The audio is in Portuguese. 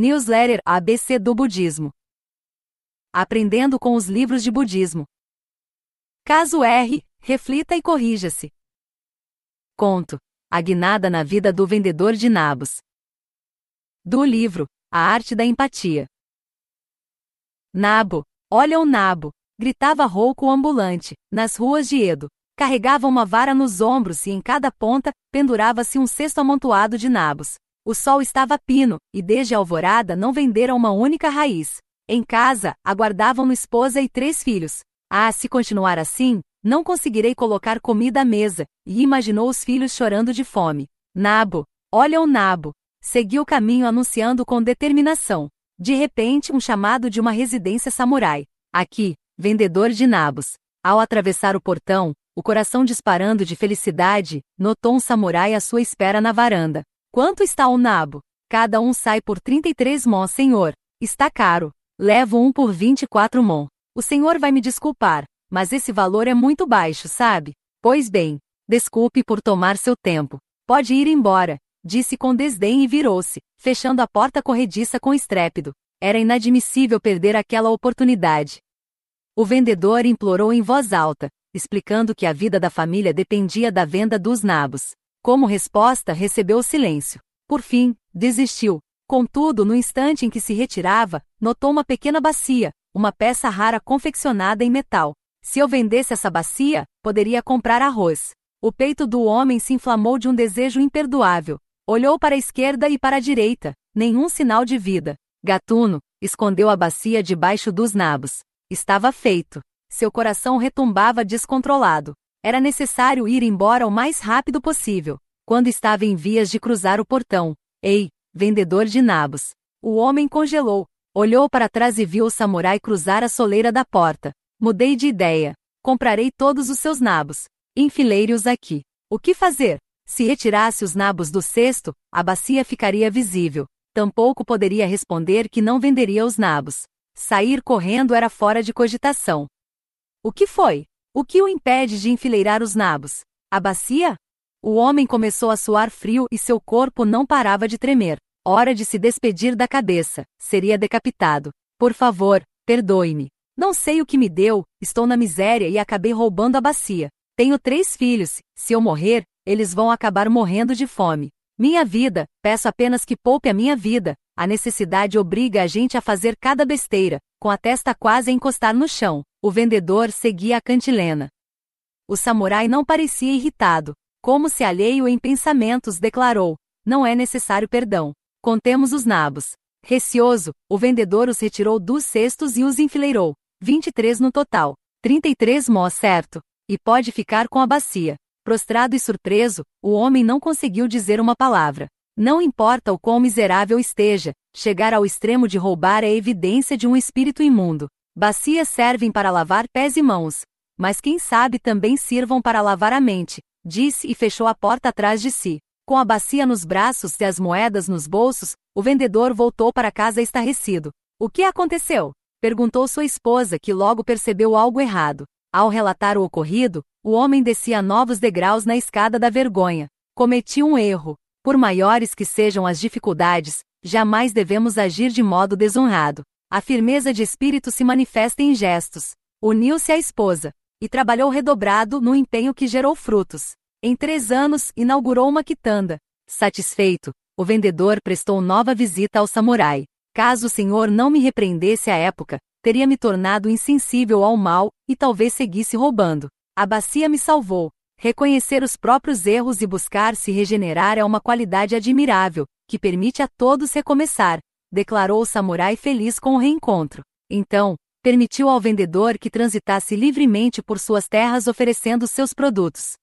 Newsletter ABC do Budismo. Aprendendo com os livros de budismo. Caso R, reflita e corrija-se. Conto: A guinada na vida do vendedor de nabos. Do livro A Arte da Empatia. Nabo, olha o nabo, gritava rouco o ambulante, nas ruas de Edo. Carregava uma vara nos ombros e em cada ponta pendurava-se um cesto amontoado de nabos. O sol estava pino, e desde a alvorada não venderam uma única raiz. Em casa, aguardavam-no esposa e três filhos. Ah, se continuar assim, não conseguirei colocar comida à mesa, e imaginou os filhos chorando de fome. Nabo, olha o nabo. Seguiu o caminho anunciando com determinação. De repente, um chamado de uma residência samurai. Aqui, vendedor de nabos. Ao atravessar o portão, o coração disparando de felicidade, notou um samurai à sua espera na varanda. Quanto está o nabo? Cada um sai por 33 mon, senhor. Está caro. Levo um por 24 mon. O senhor vai me desculpar, mas esse valor é muito baixo, sabe? Pois bem, desculpe por tomar seu tempo. Pode ir embora, disse com desdém e virou-se, fechando a porta corrediça com estrépito. Era inadmissível perder aquela oportunidade. O vendedor implorou em voz alta, explicando que a vida da família dependia da venda dos nabos. Como resposta, recebeu silêncio. Por fim, desistiu. Contudo, no instante em que se retirava, notou uma pequena bacia, uma peça rara confeccionada em metal. Se eu vendesse essa bacia, poderia comprar arroz. O peito do homem se inflamou de um desejo imperdoável. Olhou para a esquerda e para a direita, nenhum sinal de vida. Gatuno, escondeu a bacia debaixo dos nabos. Estava feito. Seu coração retumbava descontrolado. Era necessário ir embora o mais rápido possível. Quando estava em vias de cruzar o portão, ei, vendedor de nabos. O homem congelou, olhou para trás e viu o samurai cruzar a soleira da porta. Mudei de ideia. Comprarei todos os seus nabos. Enfileire-os aqui. O que fazer? Se retirasse os nabos do cesto, a bacia ficaria visível. Tampouco poderia responder que não venderia os nabos. Sair correndo era fora de cogitação. O que foi? O que o impede de enfileirar os nabos? A bacia? O homem começou a suar frio e seu corpo não parava de tremer. Hora de se despedir da cabeça. Seria decapitado. Por favor, perdoe-me. Não sei o que me deu, estou na miséria e acabei roubando a bacia. Tenho três filhos, se eu morrer, eles vão acabar morrendo de fome. Minha vida, peço apenas que poupe a minha vida. A necessidade obriga a gente a fazer cada besteira, com a testa quase a encostar no chão. O vendedor seguia a cantilena. O samurai não parecia irritado. Como se alheio em pensamentos, declarou: Não é necessário perdão. Contemos os nabos. Receoso, o vendedor os retirou dos cestos e os enfileirou. 23 no total. 33 mó certo. E pode ficar com a bacia. Prostrado e surpreso, o homem não conseguiu dizer uma palavra. Não importa o quão miserável esteja, chegar ao extremo de roubar é evidência de um espírito imundo. Bacias servem para lavar pés e mãos, mas quem sabe também sirvam para lavar a mente, disse e fechou a porta atrás de si. Com a bacia nos braços e as moedas nos bolsos, o vendedor voltou para casa estarrecido. O que aconteceu? perguntou sua esposa, que logo percebeu algo errado. Ao relatar o ocorrido, o homem descia novos degraus na escada da vergonha. Cometi um erro. Por maiores que sejam as dificuldades, jamais devemos agir de modo desonrado. A firmeza de espírito se manifesta em gestos. Uniu-se à esposa e trabalhou redobrado no empenho que gerou frutos. Em três anos, inaugurou uma quitanda. Satisfeito, o vendedor prestou nova visita ao samurai. Caso o senhor não me repreendesse à época, teria me tornado insensível ao mal e talvez seguisse roubando. A bacia me salvou. Reconhecer os próprios erros e buscar se regenerar é uma qualidade admirável, que permite a todos recomeçar declarou o samurai feliz com o reencontro. Então, permitiu ao vendedor que transitasse livremente por suas terras oferecendo seus produtos.